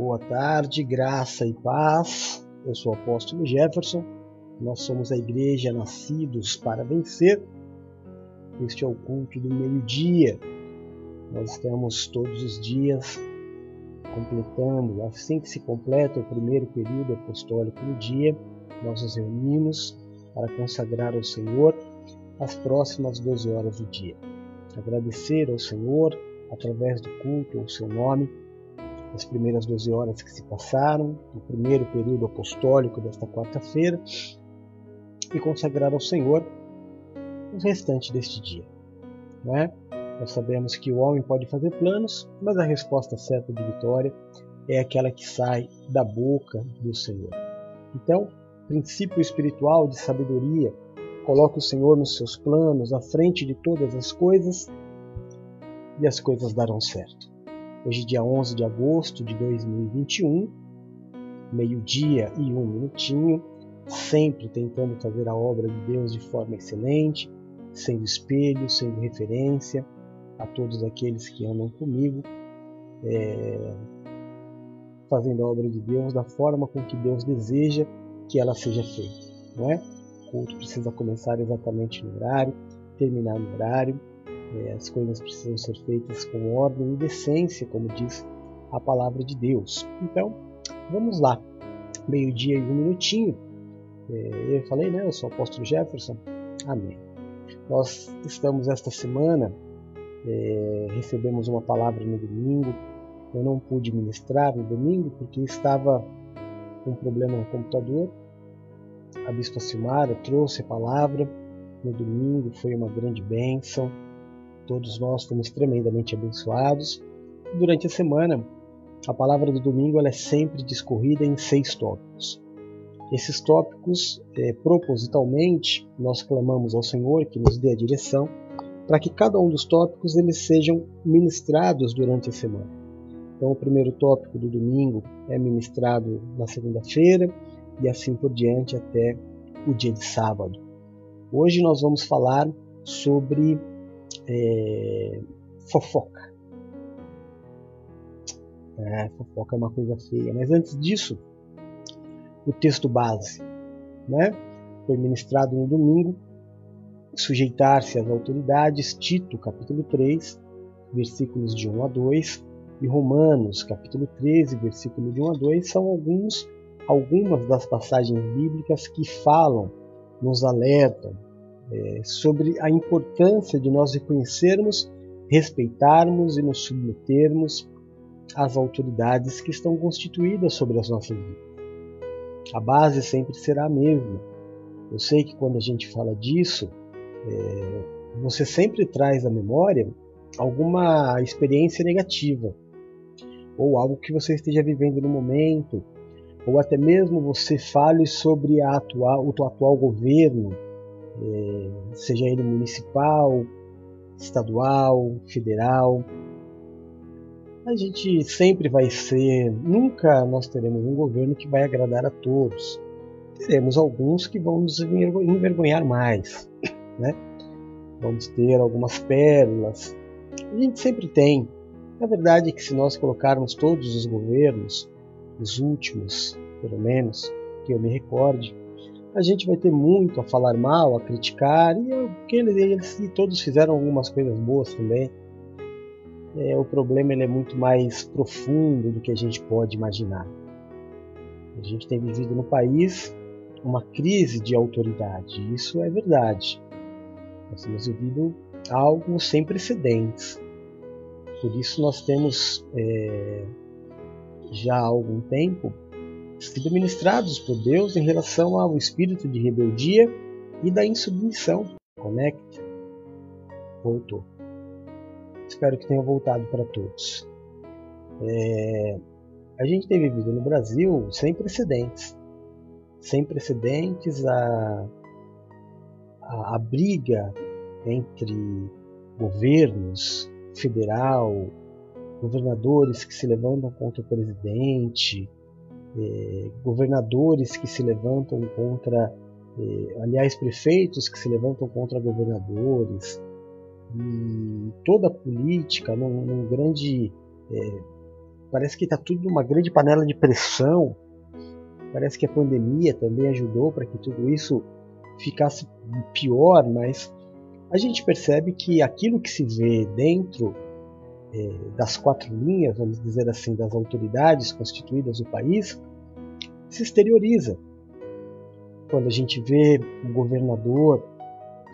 Boa tarde, graça e paz. Eu sou o apóstolo Jefferson. Nós somos a igreja Nascidos para Vencer. Este é o culto do meio-dia. Nós estamos todos os dias completando, assim que se completa o primeiro período apostólico do dia, nós nos reunimos para consagrar ao Senhor as próximas 12 horas do dia. Agradecer ao Senhor através do culto ao seu nome as primeiras 12 horas que se passaram, o primeiro período apostólico desta quarta-feira, e consagrar ao Senhor o restante deste dia. Não é? Nós sabemos que o homem pode fazer planos, mas a resposta certa de vitória é aquela que sai da boca do Senhor. Então, princípio espiritual de sabedoria, coloque o Senhor nos seus planos, à frente de todas as coisas, e as coisas darão certo. Hoje, dia 11 de agosto de 2021, meio-dia e um minutinho, sempre tentando fazer a obra de Deus de forma excelente, sendo espelho, sendo referência a todos aqueles que andam comigo, é, fazendo a obra de Deus da forma com que Deus deseja que ela seja feita. Não é? O culto precisa começar exatamente no horário, terminar no horário, as coisas precisam ser feitas com ordem e decência, como diz a palavra de Deus. Então, vamos lá. Meio-dia e um minutinho. É, eu falei, né? Eu sou o apóstolo Jefferson. Amém. Nós estamos esta semana, é, recebemos uma palavra no domingo. Eu não pude ministrar no domingo porque estava com um problema no computador. A Bispa Silmara trouxe a palavra no domingo, foi uma grande bênção Todos nós fomos tremendamente abençoados. Durante a semana, a palavra do domingo é sempre discorrida em seis tópicos. Esses tópicos, é, propositalmente, nós clamamos ao Senhor que nos dê a direção para que cada um dos tópicos eles sejam ministrados durante a semana. Então, o primeiro tópico do domingo é ministrado na segunda-feira e assim por diante até o dia de sábado. Hoje nós vamos falar sobre é, fofoca. É, fofoca é uma coisa feia. Mas antes disso, o texto base né, foi ministrado no domingo. Sujeitar-se às autoridades, Tito, capítulo 3, versículos de 1 a 2, e Romanos, capítulo 13, versículo de 1 a 2, são alguns, algumas das passagens bíblicas que falam, nos alertam é, sobre a importância de nós reconhecermos, respeitarmos e nos submetermos às autoridades que estão constituídas sobre as nossas vidas. A base sempre será a mesma. Eu sei que quando a gente fala disso, é, você sempre traz à memória alguma experiência negativa, ou algo que você esteja vivendo no momento, ou até mesmo você fale sobre atual, o atual governo, seja ele municipal, estadual, federal. A gente sempre vai ser, nunca nós teremos um governo que vai agradar a todos. Teremos alguns que vão nos envergonhar mais, né? Vamos ter algumas pérolas. A gente sempre tem. A verdade é que se nós colocarmos todos os governos, os últimos, pelo menos, que eu me recorde, a gente vai ter muito a falar mal, a criticar, e porque eles, eles todos fizeram algumas coisas boas também. É, o problema ele é muito mais profundo do que a gente pode imaginar. A gente tem vivido no país uma crise de autoridade, isso é verdade. Nós temos vivido algo sem precedentes. Por isso nós temos é, já há algum tempo sido ministrados por Deus em relação ao espírito de rebeldia e da insubmissão. Conecte. Voltou. Espero que tenha voltado para todos. É, a gente tem vivido no Brasil sem precedentes. Sem precedentes a, a, a briga entre governos federal, governadores que se levantam contra o presidente, é, governadores que se levantam contra, é, aliás, prefeitos que se levantam contra governadores, e toda a política num, num grande, é, parece que está tudo numa grande panela de pressão. Parece que a pandemia também ajudou para que tudo isso ficasse pior, mas a gente percebe que aquilo que se vê dentro das quatro linhas, vamos dizer assim, das autoridades constituídas no país, se exterioriza. Quando a gente vê o governador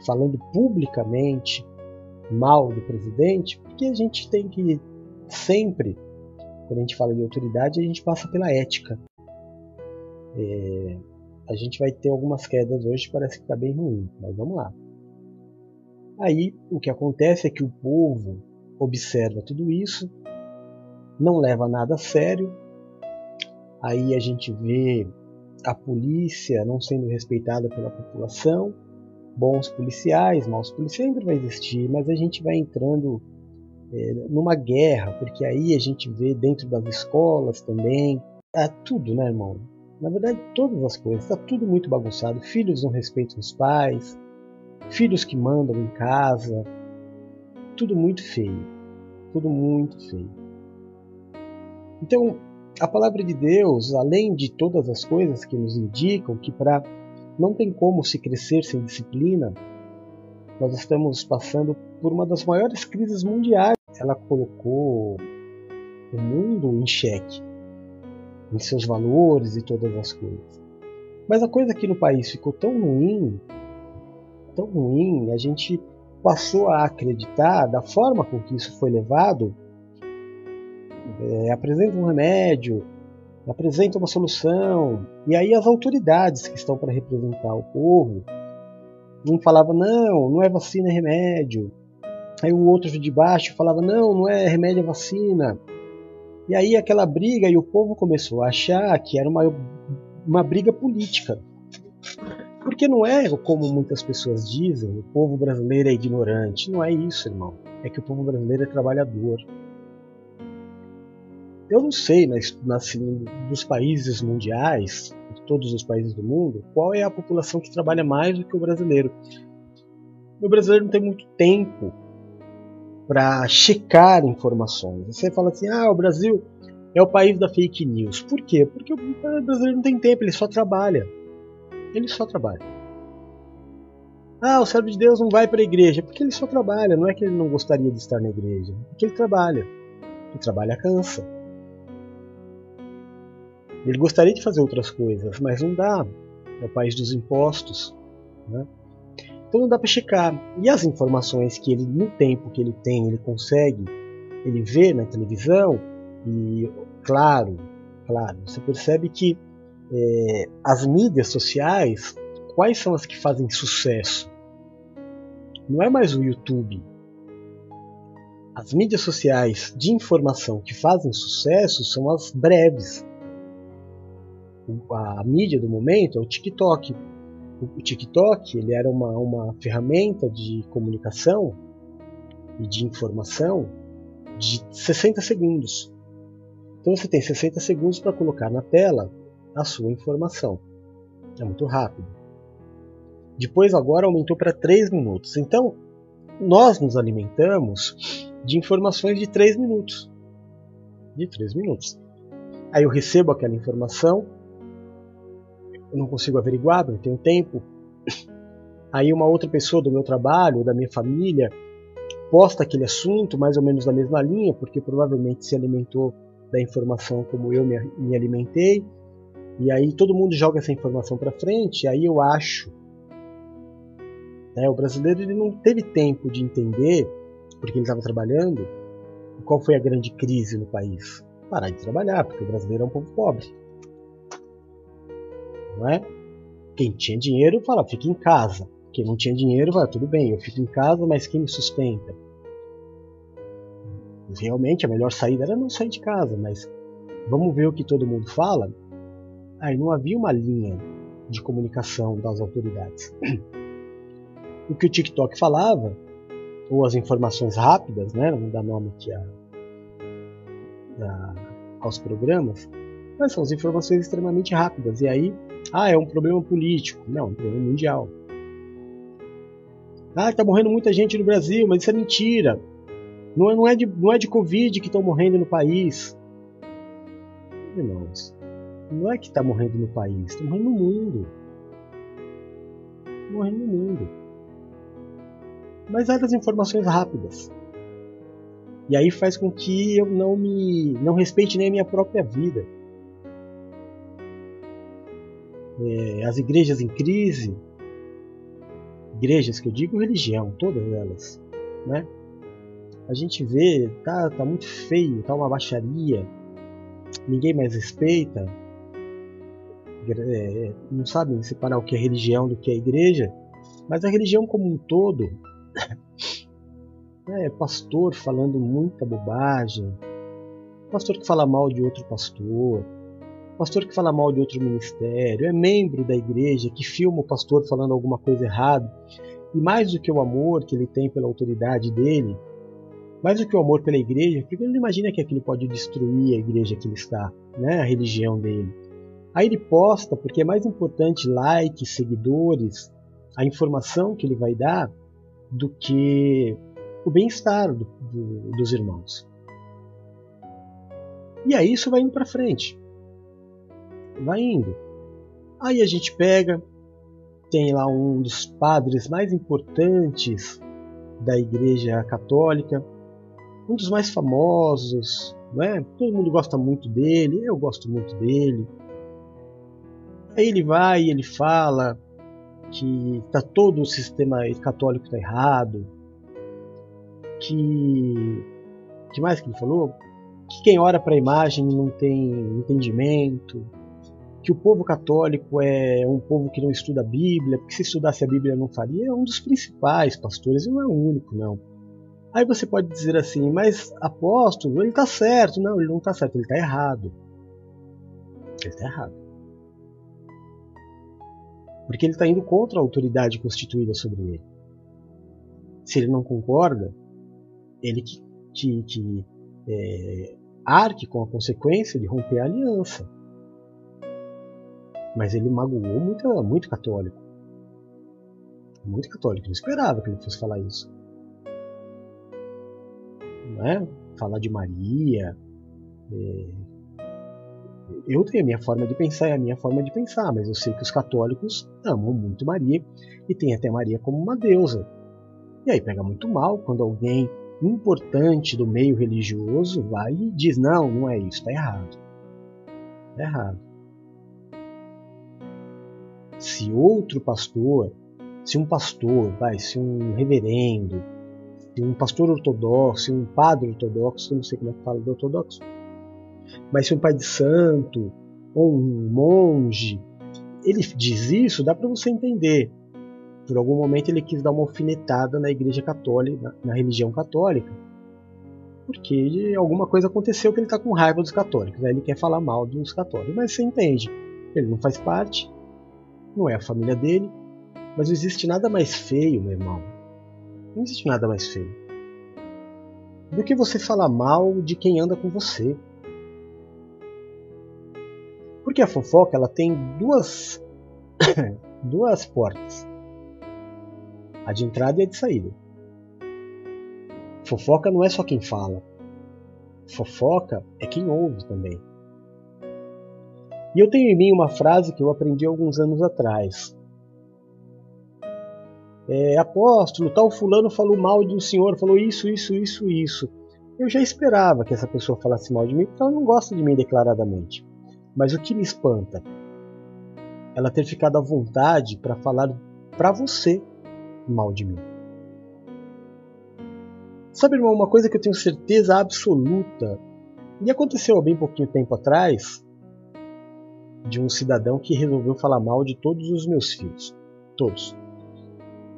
falando publicamente mal do presidente, porque a gente tem que sempre, quando a gente fala de autoridade, a gente passa pela ética. É, a gente vai ter algumas quedas hoje, parece que está bem ruim, mas vamos lá. Aí o que acontece é que o povo observa tudo isso, não leva nada a sério. Aí a gente vê a polícia não sendo respeitada pela população, bons policiais, maus policiais sempre vai existir, mas a gente vai entrando é, numa guerra, porque aí a gente vê dentro das escolas também, é tudo, né, irmão? Na verdade, todas as coisas, está tudo muito bagunçado. Filhos não respeitam os pais, filhos que mandam em casa, tudo muito feio, tudo muito feio. Então, a palavra de Deus, além de todas as coisas que nos indicam que para não tem como se crescer sem disciplina, nós estamos passando por uma das maiores crises mundiais. Ela colocou o mundo em xeque em seus valores e todas as coisas. Mas a coisa aqui no país ficou tão ruim, tão ruim, a gente passou a acreditar da forma com que isso foi levado. É, apresenta um remédio, apresenta uma solução, e aí as autoridades que estão para representar o povo, um falava não, não é vacina, é remédio. Aí o outro de baixo falava não, não é remédio, é vacina. E aí aquela briga e o povo começou a achar que era uma, uma briga política. Porque não é como muitas pessoas dizem, o povo brasileiro é ignorante. Não é isso, irmão. É que o povo brasileiro é trabalhador. Eu não sei, mas assim, dos países mundiais, de todos os países do mundo, qual é a população que trabalha mais do que o brasileiro. O brasileiro não tem muito tempo para checar informações. Você fala assim: ah, o Brasil é o país da fake news. Por quê? Porque o brasileiro não tem tempo, ele só trabalha. Ele só trabalha. Ah, o servo de Deus não vai para a igreja. Porque ele só trabalha. Não é que ele não gostaria de estar na igreja. É porque ele trabalha. Ele trabalha cansa. Ele gostaria de fazer outras coisas, mas não dá. É o país dos impostos. Né? Então não dá para checar. E as informações que ele, no tempo que ele tem, ele consegue, ele vê na televisão, e claro, claro, você percebe que é, as mídias sociais, quais são as que fazem sucesso? Não é mais o YouTube. As mídias sociais de informação que fazem sucesso são as breves. A mídia do momento é o TikTok, o TikTok ele era uma, uma ferramenta de comunicação e de informação de 60 segundos. Então você tem 60 segundos para colocar na tela a sua informação. É muito rápido. Depois agora aumentou para 3 minutos. Então nós nos alimentamos de informações de 3 minutos. De 3 minutos. Aí eu recebo aquela informação, eu não consigo averiguar, não tenho tempo. Aí uma outra pessoa do meu trabalho, da minha família, posta aquele assunto mais ou menos na mesma linha, porque provavelmente se alimentou da informação como eu me, me alimentei. E aí todo mundo joga essa informação para frente, aí eu acho. Né, o brasileiro ele não teve tempo de entender, porque ele estava trabalhando, qual foi a grande crise no país. Parar de trabalhar, porque o brasileiro é um povo pobre não é? Quem tinha dinheiro fala, fica em casa. Quem não tinha dinheiro fala, tudo bem, eu fico em casa, mas quem me sustenta? Realmente a melhor saída era não sair de casa, mas vamos ver o que todo mundo fala. Aí não havia uma linha de comunicação das autoridades. O que o TikTok falava, ou as informações rápidas, né, não dá nome aqui a, a, aos programas, mas são as informações extremamente rápidas. E aí ah, é um problema político. Não, é um problema mundial. Ah, está morrendo muita gente no Brasil, mas isso é mentira. Não é, não é, de, não é de Covid que estão morrendo no país. irmãos, não é que está morrendo no país, está morrendo no mundo. Morrendo no mundo. Mas há das informações rápidas. E aí faz com que eu não me não respeite nem a minha própria vida. É, as igrejas em crise, igrejas que eu digo religião, todas elas, né? A gente vê, tá, tá muito feio, tá uma baixaria, ninguém mais respeita, é, não sabem separar o que é religião do que é igreja, mas a religião como um todo é pastor falando muita bobagem, pastor que fala mal de outro pastor, pastor que fala mal de outro ministério, é membro da igreja que filma o pastor falando alguma coisa errada, e mais do que o amor que ele tem pela autoridade dele, mais do que o amor pela igreja, porque ele não imagina que aquilo pode destruir a igreja que ele está, né, a religião dele. Aí ele posta porque é mais importante likes, seguidores, a informação que ele vai dar do que o bem-estar do, do, dos irmãos. E aí isso vai indo para frente. Vai indo. Aí a gente pega, tem lá um dos padres mais importantes da Igreja Católica, um dos mais famosos, né? todo mundo gosta muito dele, eu gosto muito dele. Aí ele vai e ele fala que tá todo o sistema católico está errado, que que mais que ele falou? Que quem ora para a imagem não tem entendimento, que o povo católico é um povo que não estuda a Bíblia, porque se estudasse a Bíblia não faria, é um dos principais pastores, e não é o único, não. Aí você pode dizer assim, mas apóstolo, ele está certo. Não, ele não está certo, ele está errado. Ele está errado. Porque ele está indo contra a autoridade constituída sobre ele. Se ele não concorda, ele que, que, que é, arque com a consequência de romper a aliança. Mas ele magoou muito, muito católico. Muito católico. Não esperava que ele fosse falar isso. Não é? Falar de Maria. É... Eu tenho a minha forma de pensar e a minha forma de pensar, mas eu sei que os católicos amam muito Maria e tem até Maria como uma deusa. E aí pega muito mal quando alguém importante do meio religioso vai e diz: não, não é isso, está errado. Está errado. Se outro pastor, se um pastor, vai, se um reverendo, se um pastor ortodoxo, se um padre ortodoxo, não sei como é que fala do ortodoxo, mas se um pai de santo ou um monge, ele diz isso, dá para você entender. Por algum momento ele quis dar uma alfinetada na igreja católica, na, religião católica, porque alguma coisa aconteceu que ele está com raiva dos católicos, aí ele quer falar mal dos católicos, mas você entende, ele não faz parte, não é a família dele, mas não existe nada mais feio, meu irmão, não existe nada mais feio do que você falar mal de quem anda com você. Porque a fofoca ela tem duas duas portas a de entrada e a de saída. Fofoca não é só quem fala. Fofoca é quem ouve também. E eu tenho em mim uma frase que eu aprendi alguns anos atrás. É, apóstolo, tal fulano falou mal de um senhor, falou isso, isso, isso, isso. Eu já esperava que essa pessoa falasse mal de mim, porque ela não gosta de mim declaradamente. Mas o que me espanta? Ela ter ficado à vontade para falar para você mal de mim. Sabe, irmão, uma coisa que eu tenho certeza absoluta, e aconteceu há bem pouquinho tempo atrás, de um cidadão que resolveu falar mal de todos os meus filhos. Todos.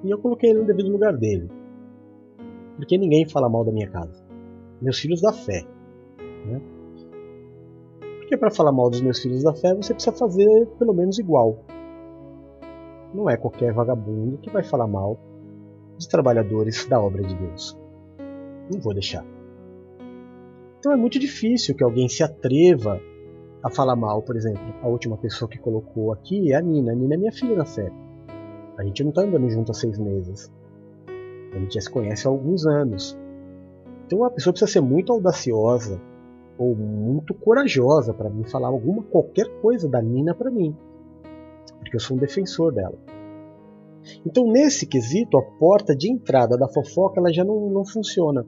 E eu coloquei ele no devido lugar dele. Porque ninguém fala mal da minha casa. Meus filhos da fé. Né? Porque para falar mal dos meus filhos da fé, você precisa fazer pelo menos igual. Não é qualquer vagabundo que vai falar mal dos trabalhadores da obra de Deus. Não vou deixar. Então é muito difícil que alguém se atreva a falar mal, por exemplo. A última pessoa que colocou aqui é a Nina. A Nina é minha filha na fé. A gente não está andando junto há seis meses. A gente já se conhece há alguns anos. Então a pessoa precisa ser muito audaciosa ou muito corajosa para vir falar alguma qualquer coisa da Nina para mim, porque eu sou um defensor dela. Então, nesse quesito, a porta de entrada da fofoca ela já não, não funciona.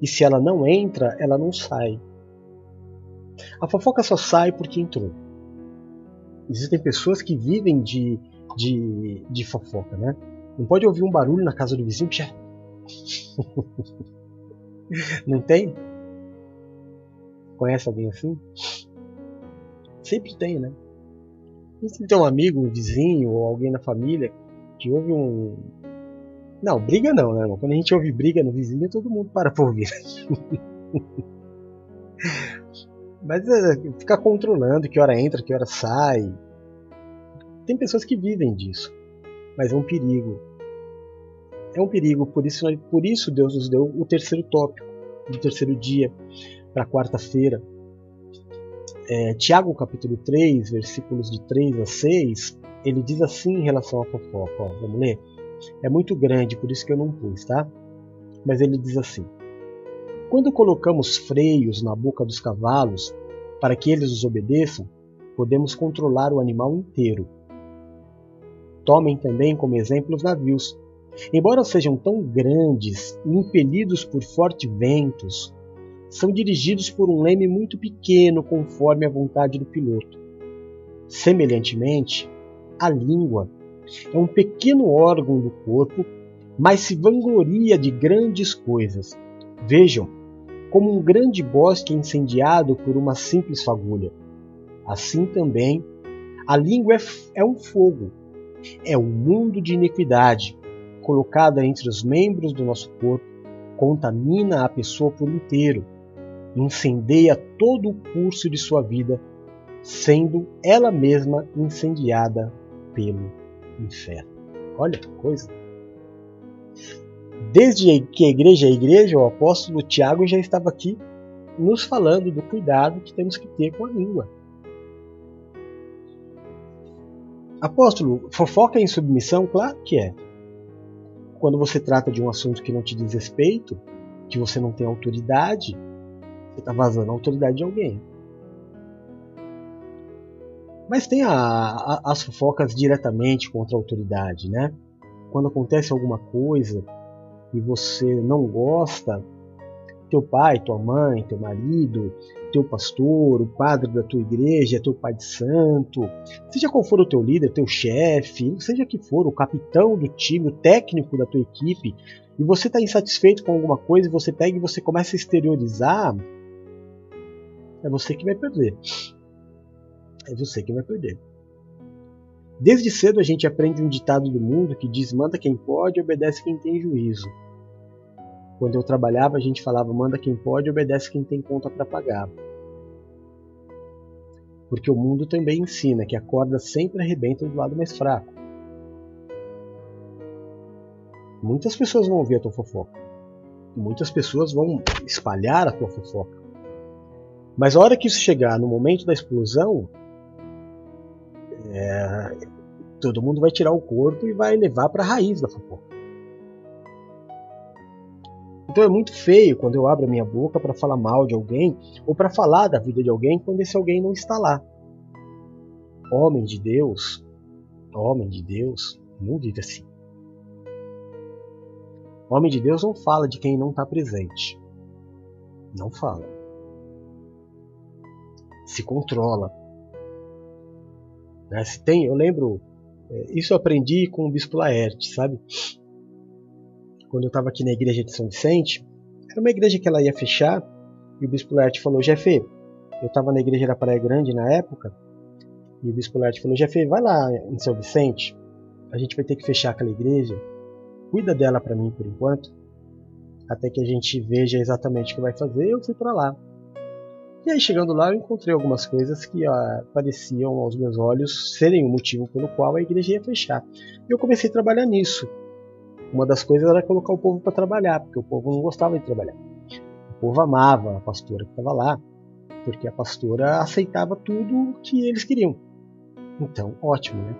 E se ela não entra, ela não sai. A fofoca só sai porque entrou. Existem pessoas que vivem de, de, de fofoca, né? Não pode ouvir um barulho na casa do vizinho já. não tem? Conhece alguém assim? Sempre tem, né? E se tem um amigo, um vizinho ou alguém na família que ouve um. Não, briga não, né? Quando a gente ouve briga no vizinho, todo mundo para por ouvir. Mas é, ficar controlando que hora entra, que hora sai. Tem pessoas que vivem disso. Mas é um perigo. É um perigo, por isso, por isso Deus nos deu o terceiro tópico do terceiro dia para quarta-feira. É, Tiago capítulo 3, versículos de 3 a 6, ele diz assim em relação à fofoca. Ó, vamos ler? É muito grande, por isso que eu não pus, tá? Mas ele diz assim: quando colocamos freios na boca dos cavalos para que eles os obedeçam, podemos controlar o animal inteiro. Tomem também como exemplo os navios. Embora sejam tão grandes e impelidos por fortes ventos, são dirigidos por um leme muito pequeno conforme a vontade do piloto. Semelhantemente, a língua é um pequeno órgão do corpo, mas se vangloria de grandes coisas. Vejam, como um grande bosque incendiado por uma simples fagulha. Assim também, a língua é, é um fogo, é um mundo de iniquidade, colocada entre os membros do nosso corpo, contamina a pessoa por inteiro, incendeia todo o curso de sua vida, sendo ela mesma incendiada pelo inferno. Olha que coisa! Desde que a igreja é igreja, o apóstolo Tiago já estava aqui nos falando do cuidado que temos que ter com a língua. Apóstolo, fofoca em submissão? Claro que é. Quando você trata de um assunto que não te diz respeito, que você não tem autoridade, você está vazando a autoridade de alguém. Mas tem a, a, as fofocas diretamente contra a autoridade, né? Quando acontece alguma coisa e você não gosta, teu pai, tua mãe, teu marido, teu pastor, o padre da tua igreja, teu pai de santo, seja qual for o teu líder, teu chefe, seja que for o capitão do time, o técnico da tua equipe, e você está insatisfeito com alguma coisa você pega e você começa a exteriorizar, é você que vai perder. É você que vai perder. Desde cedo a gente aprende um ditado do mundo que diz: manda quem pode, obedece quem tem juízo. Quando eu trabalhava, a gente falava: manda quem pode, obedece quem tem conta para pagar. Porque o mundo também ensina que a corda sempre arrebenta do lado mais fraco. Muitas pessoas vão ouvir a tua fofoca. Muitas pessoas vão espalhar a tua fofoca. Mas a hora que isso chegar no momento da explosão, é, todo mundo vai tirar o corpo e vai levar para a raiz da fofoca. Então é muito feio quando eu abro a minha boca para falar mal de alguém ou para falar da vida de alguém quando esse alguém não está lá. Homem de Deus, homem de Deus, não vive assim. Homem de Deus não fala de quem não está presente. Não fala. Se controla. Né? Se tem, eu lembro, é, isso eu aprendi com o Bispo Laerte, sabe? Quando eu estava aqui na igreja de São Vicente, era uma igreja que ela ia fechar, e o Bispo Laerte falou, Jefe, eu estava na igreja da Praia Grande na época, e o Bispo Laerte falou, Jefe, vai lá em São Vicente, a gente vai ter que fechar aquela igreja, cuida dela para mim por enquanto, até que a gente veja exatamente o que vai fazer, eu fui para lá. E aí, chegando lá, eu encontrei algumas coisas que ah, pareciam aos meus olhos serem o motivo pelo qual a igreja ia fechar. E eu comecei a trabalhar nisso. Uma das coisas era colocar o povo para trabalhar, porque o povo não gostava de trabalhar. O povo amava a pastora que estava lá, porque a pastora aceitava tudo que eles queriam. Então, ótimo, né?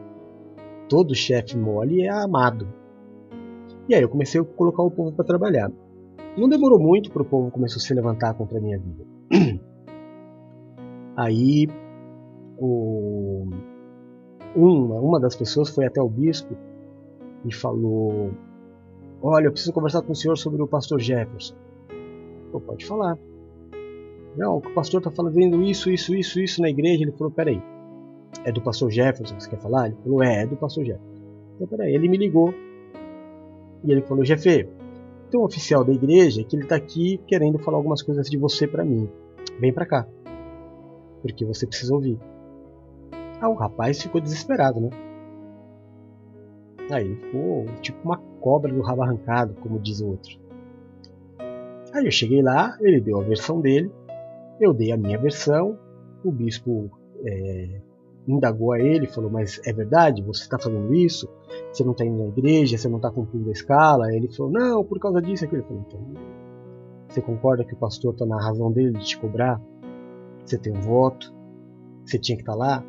Todo chefe mole é amado. E aí eu comecei a colocar o povo para trabalhar. Não demorou muito para o povo começar a se levantar contra a minha vida. Aí o, uma, uma das pessoas foi até o bispo e falou: Olha, eu preciso conversar com o senhor sobre o pastor Jefferson. Pô, pode falar. Não, o pastor está falando isso, isso, isso, isso na igreja. Ele falou: Peraí, é do pastor Jefferson que você quer falar? Ele falou: É, é do pastor Jefferson. Então, peraí, ele me ligou e ele falou: Jefe, tem um oficial da igreja que ele está aqui querendo falar algumas coisas de você para mim. Vem para cá, porque você precisa ouvir. Ah, o rapaz ficou desesperado, né? Aí ele ficou tipo uma cobra do rabo arrancado, como diz o outro. Aí eu cheguei lá, ele deu a versão dele, eu dei a minha versão, o bispo é, indagou a ele, falou: Mas é verdade? Você está fazendo isso? Você não está indo na igreja? Você não está cumprindo a escala? Aí ele falou: Não, por causa disso. Aquilo. Ele falou: Então, você concorda que o pastor está na razão dele de te cobrar? Você tem um voto? Você tinha que estar tá lá?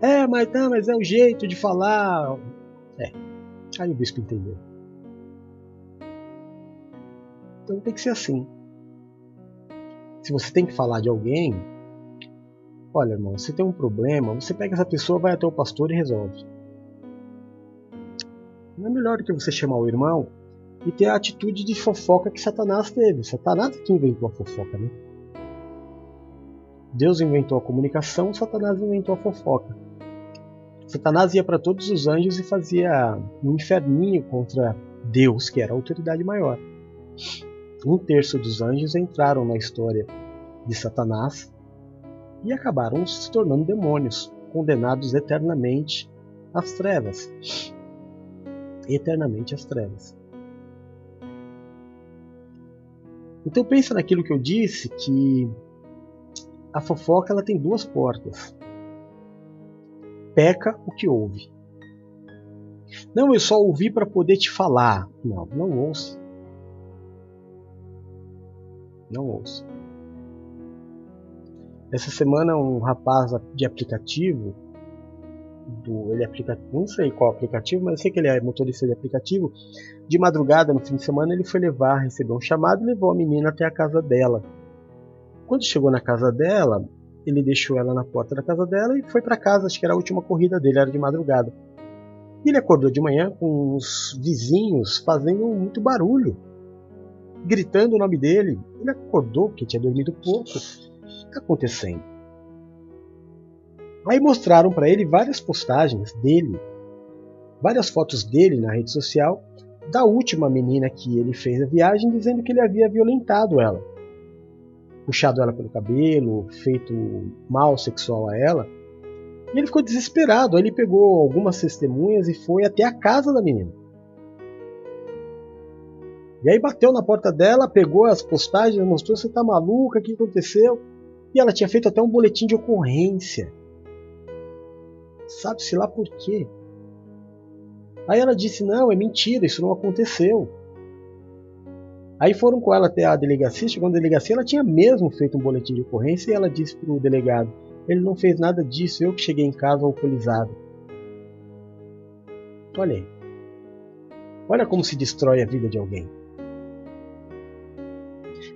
É, mas não, mas é o jeito de falar. É. Aí o bispo entendeu. Então tem que ser assim. Se você tem que falar de alguém, olha, irmão, você tem um problema, você pega essa pessoa, vai até o pastor e resolve. Não é melhor do que você chamar o irmão e ter a atitude de fofoca que Satanás teve. Satanás é que inventou a fofoca, né? Deus inventou a comunicação, Satanás inventou a fofoca. Satanás ia para todos os anjos e fazia um inferninho contra Deus, que era a autoridade maior. Um terço dos anjos entraram na história de Satanás e acabaram se tornando demônios, condenados eternamente às trevas. Eternamente às trevas. Então pensa naquilo que eu disse que a fofoca ela tem duas portas peca o que ouve. Não, eu só ouvi para poder te falar. Não, não ouça. Não ouça. Essa semana um rapaz de aplicativo, do, ele aplica, não sei qual aplicativo, mas eu sei que ele é motorista de aplicativo. De madrugada, no fim de semana, ele foi levar, recebeu um chamado e levou a menina até a casa dela. Quando chegou na casa dela, ele deixou ela na porta da casa dela e foi para casa, acho que era a última corrida dele, era de madrugada. E ele acordou de manhã com os vizinhos fazendo muito barulho, gritando o nome dele. Ele acordou porque tinha dormido pouco. O que está acontecendo? Aí mostraram para ele várias postagens dele, várias fotos dele na rede social da última menina que ele fez a viagem, dizendo que ele havia violentado ela puxado ela pelo cabelo, feito mal sexual a ela. E ele ficou desesperado. Aí ele pegou algumas testemunhas e foi até a casa da menina. E aí bateu na porta dela, pegou as postagens, mostrou: Você tá maluca? O que aconteceu? E ela tinha feito até um boletim de ocorrência. Sabe-se lá por quê? Aí ela disse: Não, é mentira, isso não aconteceu. Aí foram com ela até a delegacia. Chegou na delegacia, ela tinha mesmo feito um boletim de ocorrência e ela disse para o delegado: Ele não fez nada disso, eu que cheguei em casa alcoolizado. Olha aí. Olha como se destrói a vida de alguém.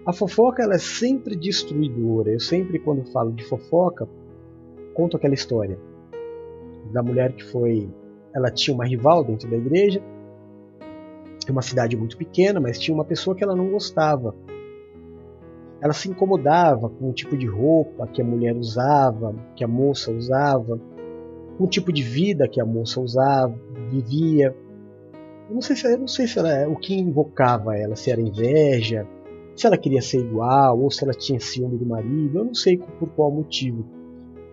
A fofoca ela é sempre destruidora. Eu sempre, quando falo de fofoca, conto aquela história da mulher que foi. Ela tinha uma rival dentro da igreja uma cidade muito pequena, mas tinha uma pessoa que ela não gostava. Ela se incomodava com o tipo de roupa que a mulher usava, que a moça usava, com o tipo de vida que a moça usava, vivia. Eu não sei se, não sei se era o que invocava ela, se era inveja, se ela queria ser igual ou se ela tinha ciúme do marido. Eu não sei por qual motivo.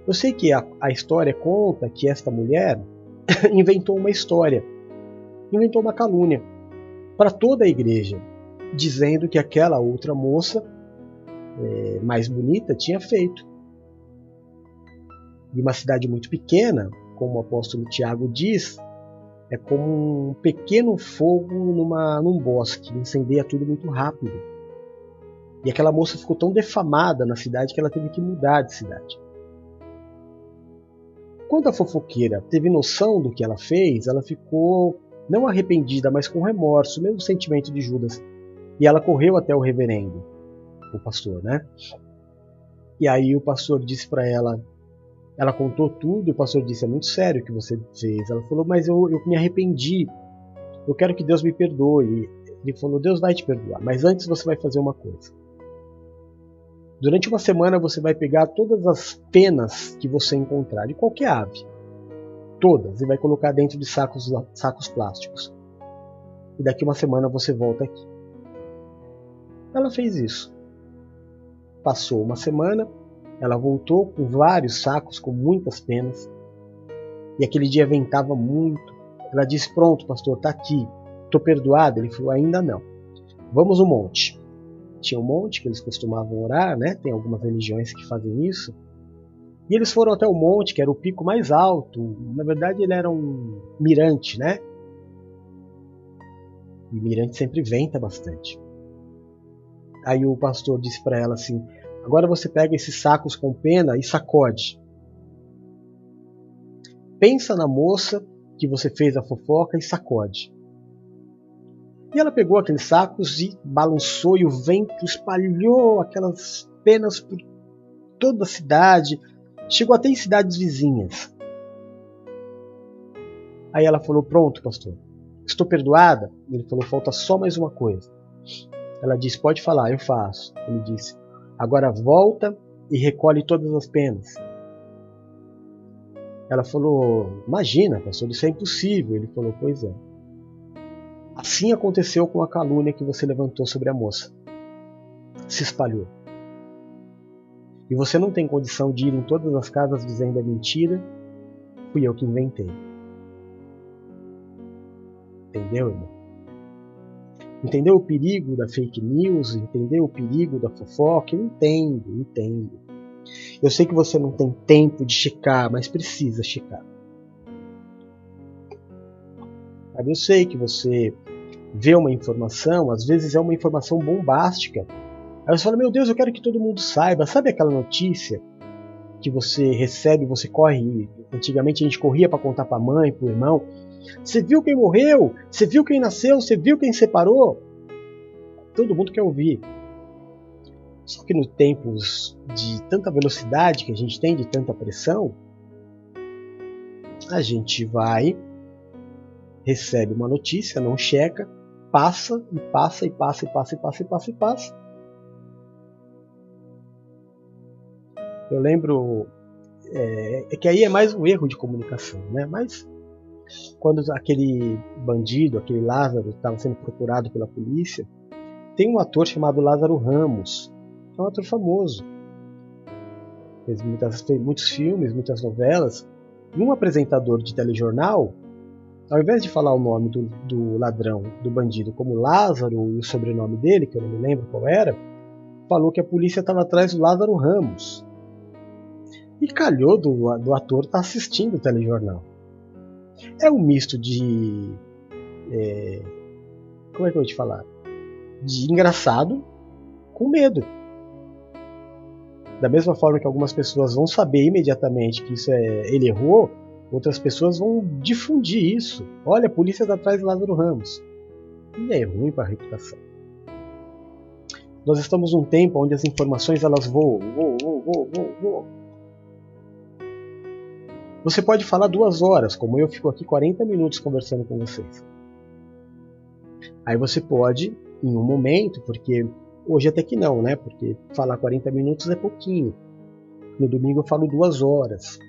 Eu sei que a, a história conta que esta mulher inventou uma história, inventou uma calúnia para toda a igreja, dizendo que aquela outra moça é, mais bonita tinha feito. E uma cidade muito pequena, como o apóstolo Tiago diz, é como um pequeno fogo numa, num bosque, incendeia tudo muito rápido. E aquela moça ficou tão defamada na cidade que ela teve que mudar de cidade. Quando a fofoqueira teve noção do que ela fez, ela ficou não arrependida, mas com remorso, o mesmo sentimento de Judas. E ela correu até o reverendo, o pastor, né? E aí o pastor disse para ela, ela contou tudo, o pastor disse: É muito sério o que você fez. Ela falou: Mas eu, eu me arrependi. Eu quero que Deus me perdoe. Ele falou: Deus vai te perdoar, mas antes você vai fazer uma coisa. Durante uma semana você vai pegar todas as penas que você encontrar de qualquer ave, todas, e vai colocar dentro de sacos, sacos plásticos. E daqui uma semana você volta aqui. Ela fez isso. Passou uma semana, ela voltou com vários sacos, com muitas penas. E aquele dia ventava muito. Ela disse: Pronto, pastor, está aqui. Estou perdoada? Ele falou: Ainda não. Vamos no monte tinha um monte que eles costumavam orar, né? Tem algumas religiões que fazem isso. E eles foram até o monte, que era o pico mais alto. Na verdade, ele era um mirante, né? E mirante sempre venta bastante. Aí o pastor disse para ela assim: Agora você pega esses sacos com pena e sacode. Pensa na moça que você fez a fofoca e sacode. E ela pegou aqueles sacos e balançou, e o vento espalhou aquelas penas por toda a cidade, chegou até em cidades vizinhas. Aí ela falou: Pronto, pastor, estou perdoada? Ele falou: Falta só mais uma coisa. Ela disse: Pode falar, eu faço. Ele disse: Agora volta e recolhe todas as penas. Ela falou: Imagina, pastor, isso é impossível. Ele falou: Pois é. Assim aconteceu com a calúnia que você levantou sobre a moça. Se espalhou. E você não tem condição de ir em todas as casas dizendo a mentira, fui eu que inventei. Entendeu, irmão? Entendeu o perigo da fake news? Entendeu o perigo da fofoca? Eu entendo, entendo. Eu sei que você não tem tempo de checar, mas precisa checar. Eu sei que você vê uma informação, às vezes é uma informação bombástica. Aí você fala, meu Deus, eu quero que todo mundo saiba. Sabe aquela notícia que você recebe, você corre. Antigamente a gente corria para contar para a mãe, para o irmão. Você viu quem morreu? Você viu quem nasceu? Você viu quem separou? Todo mundo quer ouvir. Só que nos tempos de tanta velocidade que a gente tem, de tanta pressão, a gente vai, recebe uma notícia, não checa, passa e passa e passa e passa e passa e passa e passa. Eu lembro é, é que aí é mais um erro de comunicação, né? Mas quando aquele bandido, aquele Lázaro, estava sendo procurado pela polícia, tem um ator chamado Lázaro Ramos, que é um ator famoso. Fez, muitas, muitos filmes, muitas novelas. E um apresentador de telejornal ao invés de falar o nome do, do ladrão, do bandido, como Lázaro e o sobrenome dele, que eu não me lembro qual era, falou que a polícia estava atrás do Lázaro Ramos. E calhou do, do ator estar tá assistindo o telejornal. É um misto de. É, como é que eu vou te falar? De engraçado com medo. Da mesma forma que algumas pessoas vão saber imediatamente que isso é ele errou, outras pessoas vão difundir isso. Olha, a polícia está atrás de Lázaro Ramos. E é ruim para a reputação. Nós estamos num tempo onde as informações elas voam, voam, voam, voam, voam. Você pode falar duas horas, como eu fico aqui 40 minutos conversando com vocês. Aí você pode, em um momento, porque hoje até que não, né? Porque falar 40 minutos é pouquinho. No domingo eu falo duas horas.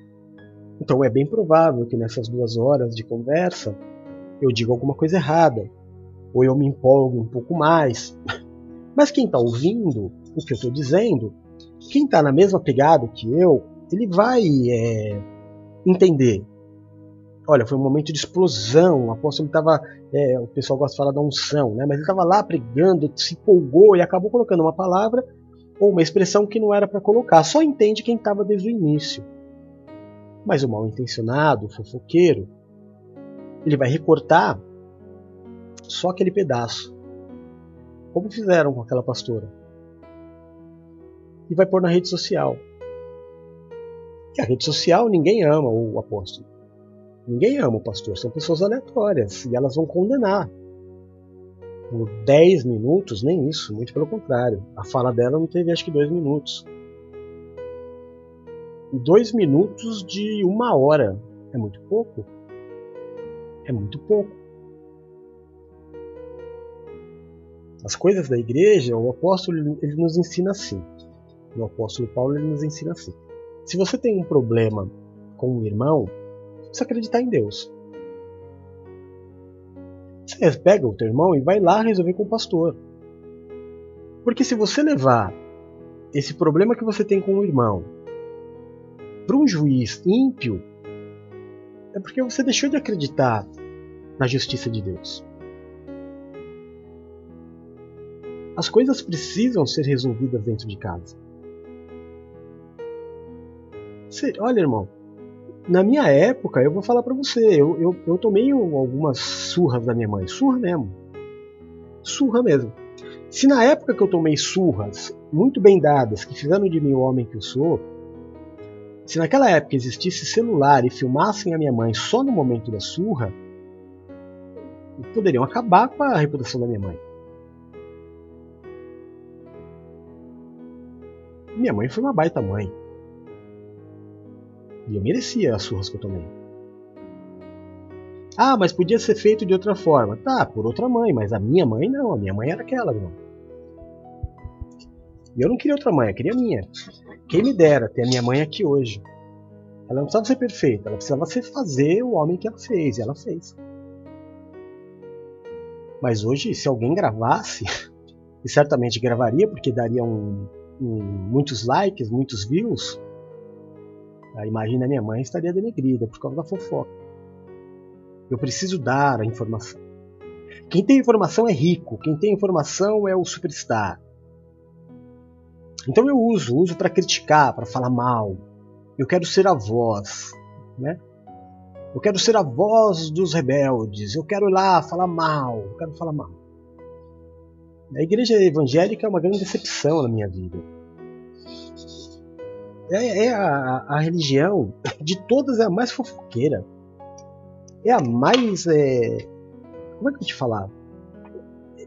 Então é bem provável que nessas duas horas de conversa eu diga alguma coisa errada, ou eu me empolgue um pouco mais. Mas quem está ouvindo o que eu estou dizendo, quem está na mesma pegada que eu, ele vai é, entender. Olha, foi um momento de explosão. O apóstolo estava, é, o pessoal gosta de falar da unção, né? mas ele estava lá pregando, se empolgou e acabou colocando uma palavra ou uma expressão que não era para colocar. Só entende quem estava desde o início. Mas o mal intencionado, o fofoqueiro, ele vai recortar só aquele pedaço. Como fizeram com aquela pastora. E vai pôr na rede social. A rede social ninguém ama o apóstolo. Ninguém ama o pastor, são pessoas aleatórias e elas vão condenar. Por 10 minutos, nem isso, muito pelo contrário. A fala dela não teve acho que dois minutos. dois minutos de uma hora é muito pouco. É muito pouco. As coisas da igreja, o apóstolo ele nos ensina assim. O apóstolo Paulo ele nos ensina assim. Se você tem um problema com um irmão, você precisa acreditar em Deus. Você pega o teu irmão e vai lá resolver com o pastor. Porque se você levar esse problema que você tem com o irmão para um juiz ímpio, é porque você deixou de acreditar na justiça de Deus. As coisas precisam ser resolvidas dentro de casa. Olha, irmão, na minha época, eu vou falar para você, eu, eu, eu tomei algumas surras da minha mãe, surra mesmo. Surra mesmo. Se na época que eu tomei surras muito bem dadas, que fizeram de mim o homem que eu sou, se naquela época existisse celular e filmassem a minha mãe só no momento da surra, poderiam acabar com a reputação da minha mãe. Minha mãe foi uma baita mãe. E eu merecia as surras que eu tomei. Ah, mas podia ser feito de outra forma. Tá, por outra mãe, mas a minha mãe não. A minha mãe era aquela, não. E eu não queria outra mãe, eu queria a minha. Quem me dera ter a minha mãe aqui hoje. Ela não precisava ser perfeita, ela precisava ser fazer o homem que ela fez, e ela fez. Mas hoje, se alguém gravasse, e certamente gravaria, porque daria um, um, muitos likes, muitos views, a imagem da minha mãe estaria denegrida por causa da fofoca. Eu preciso dar a informação. Quem tem informação é rico, quem tem informação é o superstar. Então eu uso, uso para criticar, para falar mal. Eu quero ser a voz, né? Eu quero ser a voz dos rebeldes. Eu quero ir lá falar mal. Eu quero falar mal. A igreja evangélica é uma grande decepção na minha vida. É, é a, a, religião de todas é a mais fofoqueira. É a mais. É... Como é que eu te falar?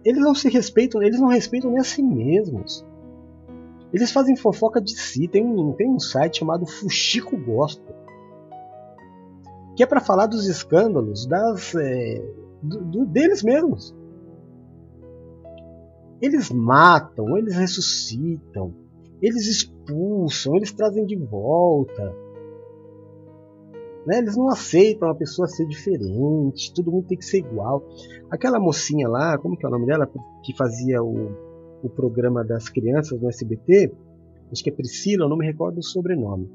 Eles não se respeitam, eles não respeitam nem a si mesmos. Eles fazem fofoca de si. Tem um, tem um site chamado Fuxico Gospel que é para falar dos escândalos das, é, do, do, deles mesmos. Eles matam, eles ressuscitam, eles expulsam, eles trazem de volta. Né? Eles não aceitam a pessoa ser diferente, todo mundo tem que ser igual. Aquela mocinha lá, como que é o nome dela, que fazia o, o programa das crianças no SBT, acho que é Priscila, eu não me recordo o sobrenome.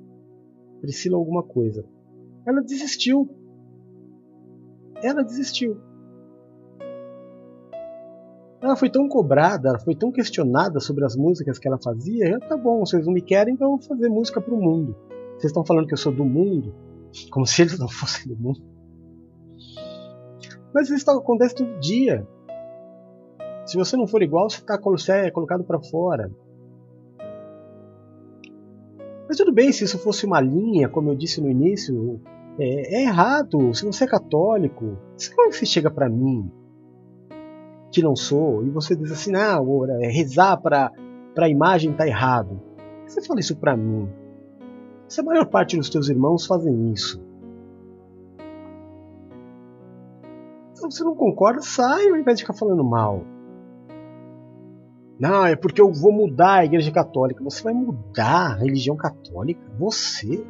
Priscila alguma coisa. Ela desistiu. Ela desistiu. Ela foi tão cobrada, ela foi tão questionada sobre as músicas que ela fazia. Eu, tá bom, vocês não me querem, então eu vou fazer música pro mundo. Vocês estão falando que eu sou do mundo, como se eles não fossem do mundo. Mas isso acontece todo dia. Se você não for igual, você está é colocado para fora. Mas tudo bem, se isso fosse uma linha, como eu disse no início, é, é errado. Se você é católico, como você chega para mim não sou, e você diz assim, ah, é, rezar para a imagem tá errado. Você fala isso para mim. Se a maior parte dos teus irmãos fazem isso. Se você não concorda, sai ao invés de ficar falando mal. Não, é porque eu vou mudar a igreja católica. Você vai mudar a religião católica? Você?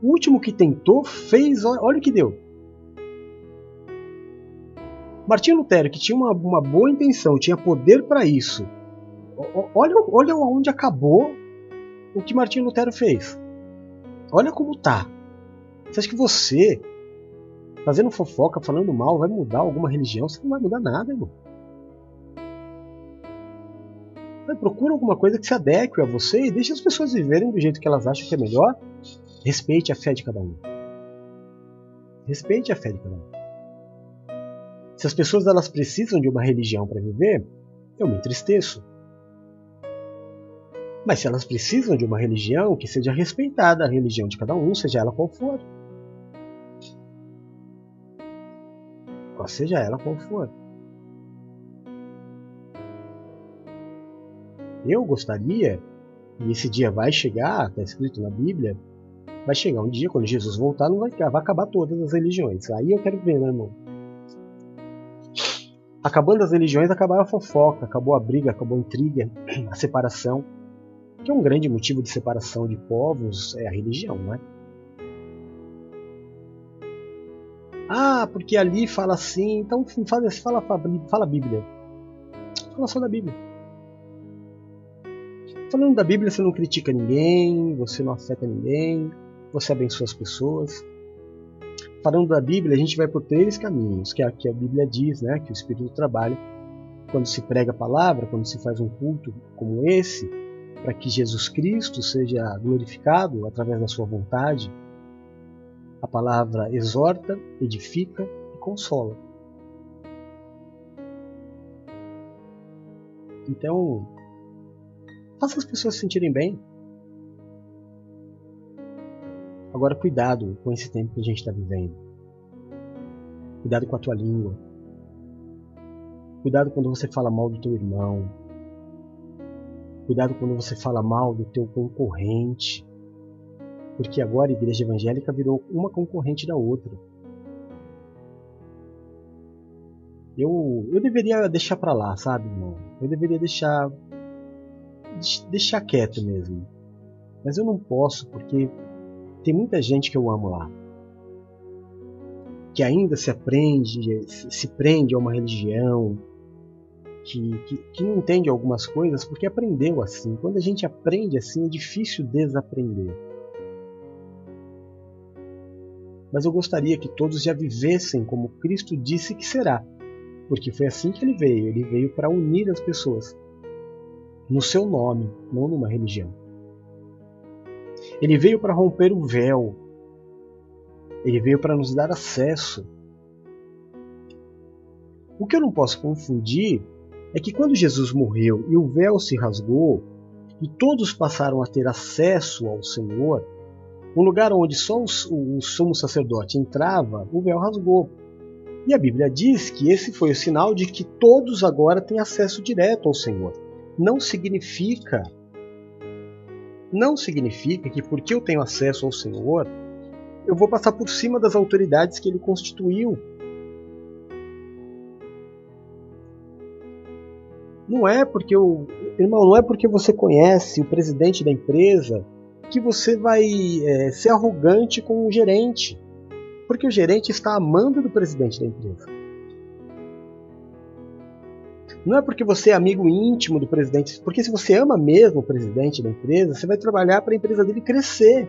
O último que tentou fez, olha o que deu. Martinho Lutero, que tinha uma, uma boa intenção, tinha poder para isso. Olha, olha onde acabou o que Martinho Lutero fez. Olha como tá. Você acha que você, fazendo fofoca, falando mal, vai mudar alguma religião? Você não vai mudar nada, irmão. Procura alguma coisa que se adeque a você e deixe as pessoas viverem do jeito que elas acham que é melhor. Respeite a fé de cada um. Respeite a fé de cada um. Se as pessoas elas precisam de uma religião para viver, eu me entristeço. Mas se elas precisam de uma religião, que seja respeitada a religião de cada um, seja ela qual for. Qual seja ela qual for. Eu gostaria E esse dia vai chegar, está escrito na Bíblia, vai chegar um dia quando Jesus voltar, não vai, vai acabar todas as religiões. Aí eu quero ver, né, irmão? Acabando as religiões, acabaram a fofoca, acabou a briga, acabou a intriga, a separação. Que é um grande motivo de separação de povos é a religião, não é? Ah, porque ali fala assim, então fala, fala, fala a Bíblia. Fala só da Bíblia. Falando da Bíblia, você não critica ninguém, você não afeta ninguém, você abençoa as pessoas. Falando da Bíblia, a gente vai por três caminhos, que é que a Bíblia diz, né, que o Espírito trabalha quando se prega a palavra, quando se faz um culto como esse, para que Jesus Cristo seja glorificado através da sua vontade. A palavra exorta, edifica e consola. Então, Faça as pessoas se sentirem bem. Agora, cuidado com esse tempo que a gente está vivendo. Cuidado com a tua língua. Cuidado quando você fala mal do teu irmão. Cuidado quando você fala mal do teu concorrente. Porque agora a igreja evangélica virou uma concorrente da outra. Eu, eu deveria deixar para lá, sabe, irmão? Eu deveria deixar deixar quieto mesmo. Mas eu não posso porque tem muita gente que eu amo lá. Que ainda se aprende, se prende a uma religião, que, que, que, não entende algumas coisas porque aprendeu assim. Quando a gente aprende assim, é difícil desaprender. Mas eu gostaria que todos já vivessem como Cristo disse que será, porque foi assim que ele veio. Ele veio para unir as pessoas no seu nome, não numa religião. Ele veio para romper o véu. Ele veio para nos dar acesso. O que eu não posso confundir é que quando Jesus morreu e o véu se rasgou e todos passaram a ter acesso ao Senhor, um lugar onde só o, o sumo sacerdote entrava, o véu rasgou. E a Bíblia diz que esse foi o sinal de que todos agora têm acesso direto ao Senhor não significa não significa que porque eu tenho acesso ao Senhor, eu vou passar por cima das autoridades que ele constituiu. Não é porque eu, irmão, não é porque você conhece o presidente da empresa que você vai é, ser arrogante com o gerente, porque o gerente está amando do presidente da empresa. Não é porque você é amigo íntimo do presidente, porque se você ama mesmo o presidente da empresa, você vai trabalhar para a empresa dele crescer.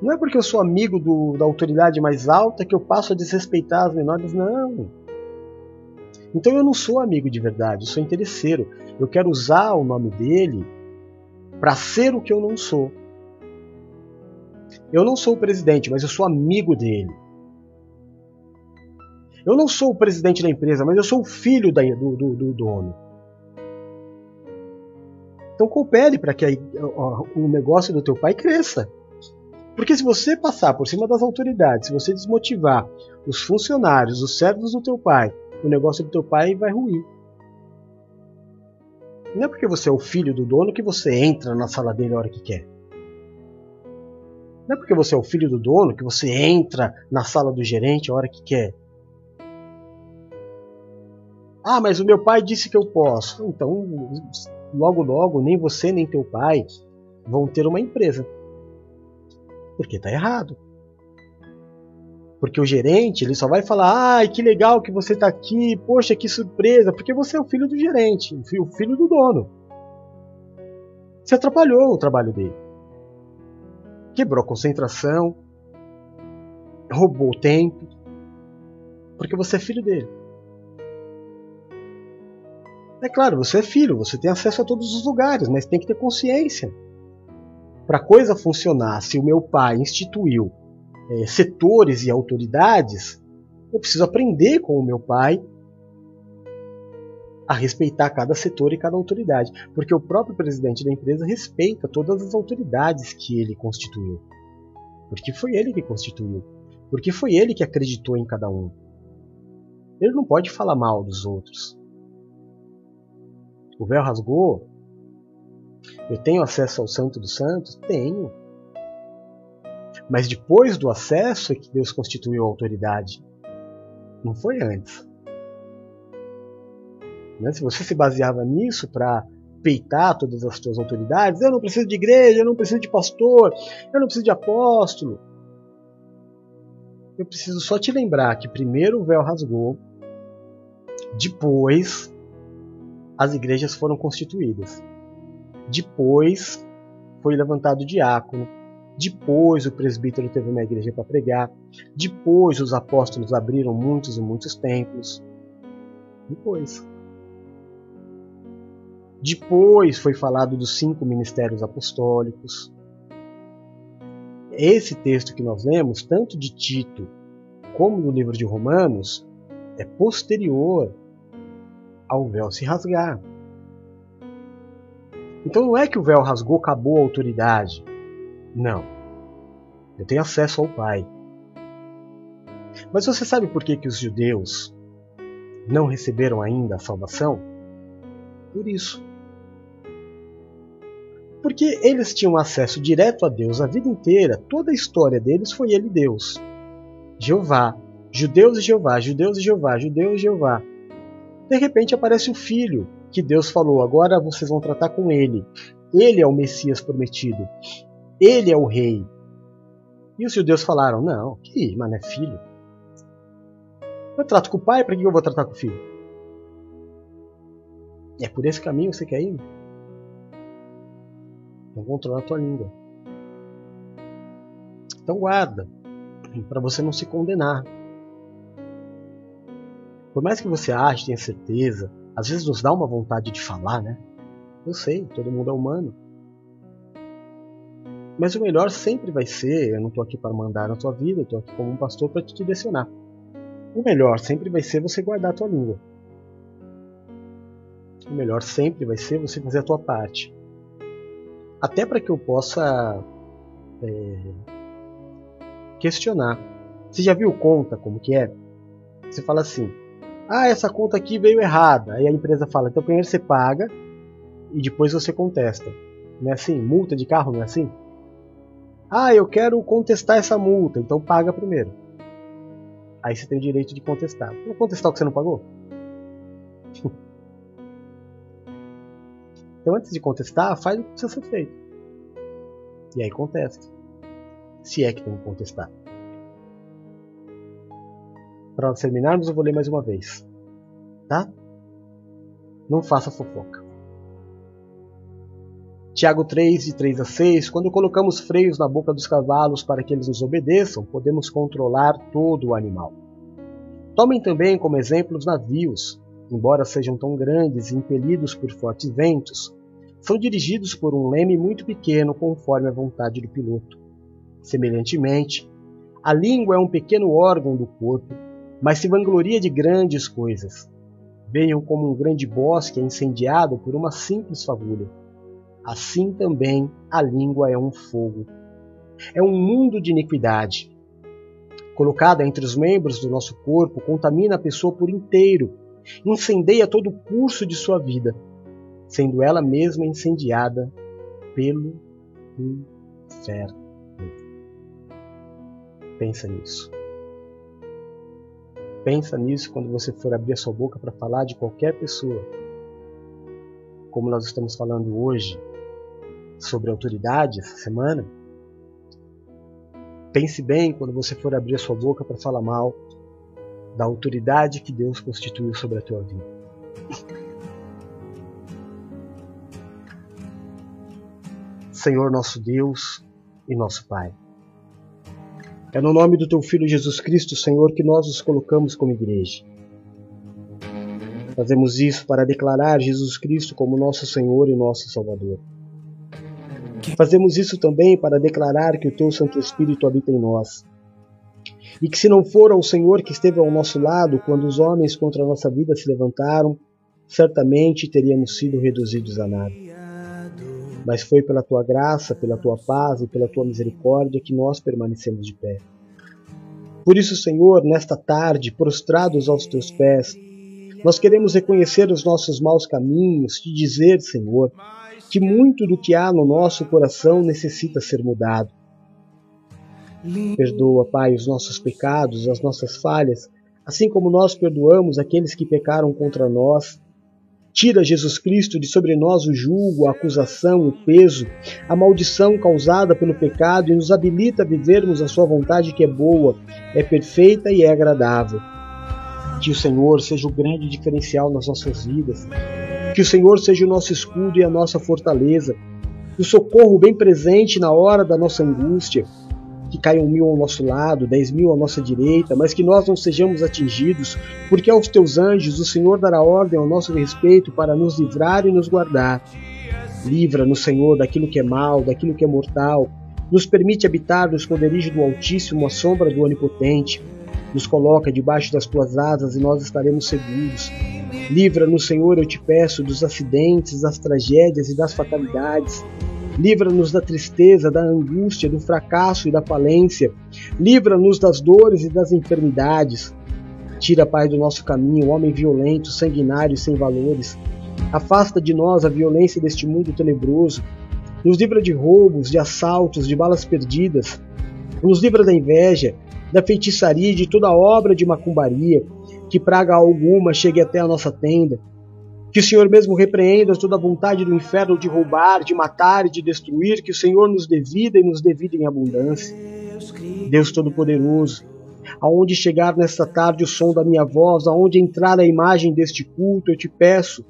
Não é porque eu sou amigo do, da autoridade mais alta que eu passo a desrespeitar as menores, não. Então eu não sou amigo de verdade, eu sou interesseiro. Eu quero usar o nome dele para ser o que eu não sou. Eu não sou o presidente, mas eu sou amigo dele. Eu não sou o presidente da empresa, mas eu sou o filho da, do, do, do, dono. Então coopere para que a, o negócio do teu pai cresça. Porque se você passar por cima das autoridades, se você desmotivar os funcionários, os servos do teu pai, o negócio do teu pai vai ruir. Não é porque você é o filho do dono que você entra na sala dele a hora que quer. Não é porque você é o filho do dono que você entra na sala do gerente a hora que quer. Ah, mas o meu pai disse que eu posso. Então, logo logo, nem você nem teu pai vão ter uma empresa. Porque está errado. Porque o gerente ele só vai falar: ai, que legal que você está aqui, poxa, que surpresa, porque você é o filho do gerente, o filho do dono. Você atrapalhou o trabalho dele. Quebrou a concentração, roubou o tempo, porque você é filho dele. É claro, você é filho, você tem acesso a todos os lugares, mas tem que ter consciência. Para a coisa funcionar, se o meu pai instituiu é, setores e autoridades, eu preciso aprender com o meu pai a respeitar cada setor e cada autoridade, porque o próprio presidente da empresa respeita todas as autoridades que ele constituiu, porque foi ele que constituiu, porque foi ele que acreditou em cada um. Ele não pode falar mal dos outros. O véu rasgou? Eu tenho acesso ao Santo dos Santos? Tenho. Mas depois do acesso é que Deus constituiu a autoridade. Não foi antes. Né? Se você se baseava nisso para peitar todas as suas autoridades, eu não preciso de igreja, eu não preciso de pastor, eu não preciso de apóstolo. Eu preciso só te lembrar que primeiro o véu rasgou, depois as igrejas foram constituídas. Depois foi levantado o diácono, depois o presbítero teve uma igreja para pregar. Depois os apóstolos abriram muitos e muitos templos. Depois. Depois foi falado dos cinco ministérios apostólicos. Esse texto que nós lemos, tanto de Tito como do livro de Romanos, é posterior ao véu se rasgar. Então não é que o véu rasgou, acabou a autoridade. Não. Eu tenho acesso ao Pai. Mas você sabe por que, que os judeus não receberam ainda a salvação? Por isso. Porque eles tinham acesso direto a Deus a vida inteira, toda a história deles foi Ele Deus. Jeová, judeus e Jeová, judeus e Jeová, judeus e Jeová. De repente aparece o filho, que Deus falou: agora vocês vão tratar com ele. Ele é o Messias prometido. Ele é o rei. E os judeus falaram: Não, que mas não é filho. Eu trato com o pai, para que eu vou tratar com o filho? É por esse caminho que você quer ir? Então controla a tua língua. Então guarda, para você não se condenar. Por mais que você ache, tenha certeza, às vezes nos dá uma vontade de falar, né? Eu sei, todo mundo é humano. Mas o melhor sempre vai ser, eu não estou aqui para mandar na tua vida, eu estou aqui como um pastor para te direcionar. O melhor sempre vai ser você guardar a tua língua. O melhor sempre vai ser você fazer a tua parte. Até para que eu possa é, questionar. Você já viu conta como que é? Você fala assim, ah, essa conta aqui veio errada. Aí a empresa fala, então primeiro você paga e depois você contesta. Não é assim? Multa de carro não é assim? Ah, eu quero contestar essa multa, então paga primeiro. Aí você tem o direito de contestar. Não contestar o que você não pagou? então antes de contestar, faz o que precisa ser feito. E aí contesta. Se é que tem que contestar. Para terminarmos, eu vou ler mais uma vez. Tá? Não faça fofoca. Tiago 3, de 3 a 6, quando colocamos freios na boca dos cavalos para que eles nos obedeçam, podemos controlar todo o animal. Tomem também como exemplo os navios, embora sejam tão grandes e impelidos por fortes ventos, são dirigidos por um leme muito pequeno conforme a vontade do piloto. Semelhantemente, a língua é um pequeno órgão do corpo, mas se vangloria de grandes coisas. Venham como um grande bosque incendiado por uma simples fagulha assim também a língua é um fogo. É um mundo de iniquidade. Colocada entre os membros do nosso corpo, contamina a pessoa por inteiro, incendeia todo o curso de sua vida, sendo ela mesma incendiada pelo inferno. Pensa nisso. Pensa nisso quando você for abrir a sua boca para falar de qualquer pessoa. Como nós estamos falando hoje, sobre autoridade essa semana, pense bem quando você for abrir a sua boca para falar mal da autoridade que Deus constituiu sobre a tua vida. Senhor nosso Deus e nosso Pai. É no nome do Teu Filho Jesus Cristo, Senhor, que nós nos colocamos como igreja. Fazemos isso para declarar Jesus Cristo como nosso Senhor e nosso Salvador. Fazemos isso também para declarar que o teu Santo Espírito habita em nós. E que se não for o Senhor que esteve ao nosso lado quando os homens contra a nossa vida se levantaram, certamente teríamos sido reduzidos a nada. Mas foi pela tua graça, pela tua paz e pela tua misericórdia que nós permanecemos de pé. Por isso, Senhor, nesta tarde, prostrados aos teus pés, Nós queremos reconhecer os nossos maus caminhos, te dizer, Senhor, que muito do que há no nosso coração necessita ser mudado. Perdoa, Pai, os nossos pecados, as nossas falhas, assim como nós perdoamos aqueles que pecaram contra nós. Tira, Jesus Cristo, de sobre nós o julgo, a acusação, o peso, a maldição causada pelo pecado e nos habilita a vivermos a Sua vontade que é boa, é perfeita e é agradável. Que o Senhor seja o grande diferencial nas nossas vidas. Que o Senhor seja o nosso escudo e a nossa fortaleza. O socorro bem presente na hora da nossa angústia que caiam mil ao nosso lado, dez mil à nossa direita, mas que nós não sejamos atingidos, porque aos teus anjos o Senhor dará ordem ao nosso respeito para nos livrar e nos guardar. Livra-nos, Senhor, daquilo que é mal, daquilo que é mortal. Nos permite habitar no esconderijo do Altíssimo, à sombra do Onipotente. Nos coloca debaixo das tuas asas e nós estaremos seguros. Livra-nos, Senhor, eu te peço, dos acidentes, das tragédias e das fatalidades. Livra-nos da tristeza, da angústia, do fracasso e da falência. Livra-nos das dores e das enfermidades. Tira, Pai, do nosso caminho o homem violento, sanguinário e sem valores. Afasta de nós a violência deste mundo tenebroso. Nos livra de roubos, de assaltos, de balas perdidas. Nos livra da inveja, da feitiçaria e de toda obra de macumbaria. Que praga alguma chegue até a nossa tenda que o Senhor mesmo repreenda toda a vontade do inferno de roubar, de matar e de destruir, que o Senhor nos dê vida e nos dê vida em abundância. Deus Todo-Poderoso, aonde chegar nesta tarde o som da minha voz, aonde entrar a imagem deste culto, eu te peço,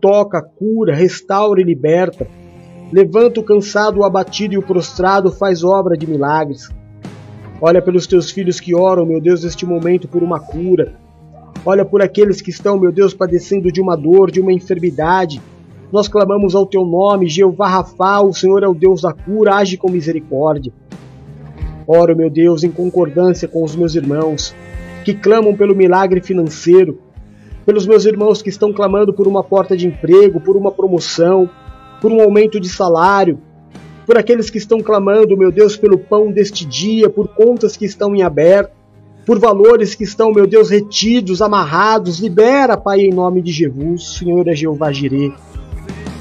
toca, cura, restaura e liberta. Levanta o cansado, o abatido e o prostrado, faz obra de milagres. Olha pelos teus filhos que oram, meu Deus, neste momento por uma cura, Olha por aqueles que estão, meu Deus, padecendo de uma dor, de uma enfermidade. Nós clamamos ao teu nome, Jeová Rafa, o Senhor é o Deus da cura, age com misericórdia. Oro, meu Deus, em concordância com os meus irmãos que clamam pelo milagre financeiro, pelos meus irmãos que estão clamando por uma porta de emprego, por uma promoção, por um aumento de salário, por aqueles que estão clamando, meu Deus, pelo pão deste dia, por contas que estão em aberto por valores que estão, meu Deus, retidos, amarrados. Libera, Pai, em nome de Jesus. O Senhor é Jeová Jireh.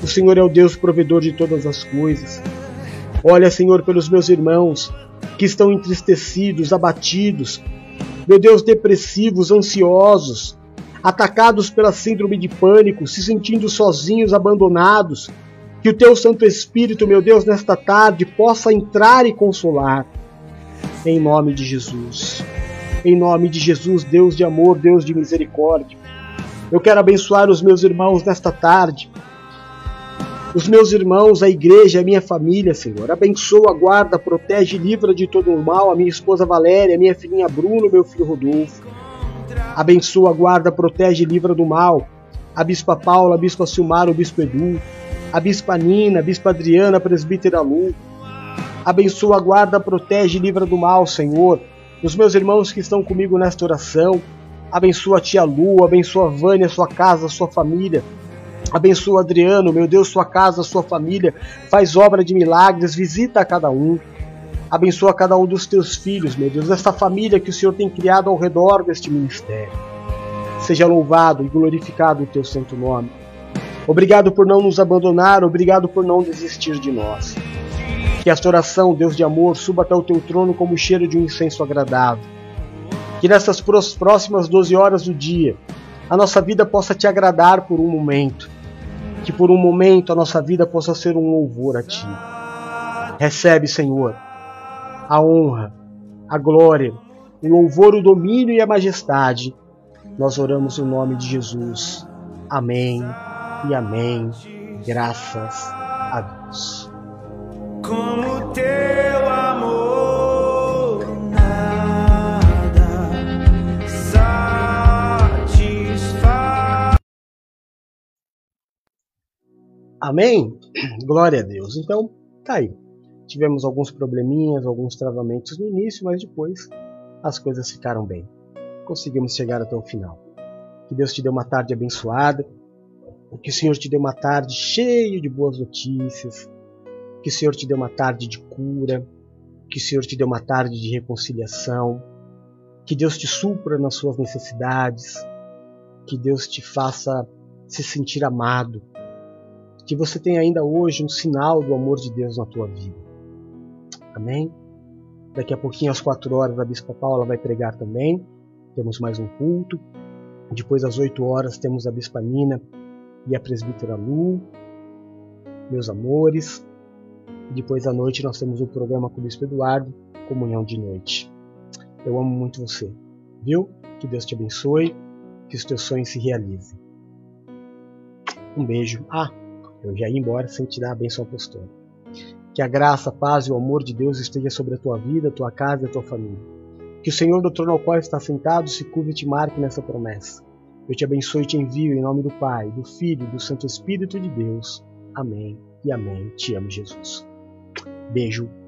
O Senhor é o Deus provedor de todas as coisas. Olha, Senhor, pelos meus irmãos que estão entristecidos, abatidos, meu Deus, depressivos, ansiosos, atacados pela síndrome de pânico, se sentindo sozinhos, abandonados. Que o teu Santo Espírito, meu Deus, nesta tarde possa entrar e consolar. Em nome de Jesus. Em nome de Jesus, Deus de amor, Deus de misericórdia. Eu quero abençoar os meus irmãos nesta tarde. Os meus irmãos, a igreja, a minha família, Senhor. Abençoa, guarda, protege e livra de todo o mal a minha esposa Valéria, a minha filhinha Bruno, meu filho Rodolfo. Abençoa, guarda, protege e livra do mal a Bispa Paula, a Bispa Silmar, o Bispo Edu, a Bispa Nina, a Bispa Adriana, a Presbítera Lu. Abençoa, guarda, protege e livra do mal, Senhor os meus irmãos que estão comigo nesta oração. Abençoa a tia Lu, abençoa a Vânia, sua casa, sua família. Abençoa Adriano, meu Deus, sua casa, sua família. Faz obra de milagres, visita a cada um. Abençoa cada um dos teus filhos, meu Deus, esta família que o Senhor tem criado ao redor deste ministério. Seja louvado e glorificado o teu santo nome. Obrigado por não nos abandonar, obrigado por não desistir de nós. Que esta oração, Deus de amor, suba até o teu trono como o cheiro de um incenso agradável. Que nessas próximas 12 horas do dia, a nossa vida possa te agradar por um momento. Que por um momento a nossa vida possa ser um louvor a ti. Recebe, Senhor, a honra, a glória, o louvor, o domínio e a majestade. Nós oramos em nome de Jesus. Amém e amém. Graças a Deus teu amor nada satisfaz. Amém? Glória a Deus. Então, tá aí. Tivemos alguns probleminhas, alguns travamentos no início, mas depois as coisas ficaram bem. Conseguimos chegar até o final. Que Deus te dê uma tarde abençoada. Que o Senhor te dê uma tarde cheia de boas notícias, que o Senhor te dê uma tarde de cura, que o Senhor te dê uma tarde de reconciliação, que Deus te supra nas suas necessidades, que Deus te faça se sentir amado, que você tenha ainda hoje um sinal do amor de Deus na tua vida. Amém? Daqui a pouquinho, às quatro horas, a Bispa Paula vai pregar também. Temos mais um culto. Depois, às oito horas, temos a Bispa Nina e a Presbítera Lu. Meus amores. Depois à noite, nós temos o um programa com o Bispo Eduardo, Comunhão de Noite. Eu amo muito você. Viu? Que Deus te abençoe. Que os teus sonhos se realizem. Um beijo. Ah, eu já ia embora sem te dar a bênção apostólica. Que a graça, a paz e o amor de Deus esteja sobre a tua vida, a tua casa e a tua família. Que o Senhor do trono ao qual está sentado se curve e te marque nessa promessa. Eu te abençoe e te envio em nome do Pai, do Filho e do Santo Espírito de Deus. Amém e amém. Te amo, Jesus. Beijo.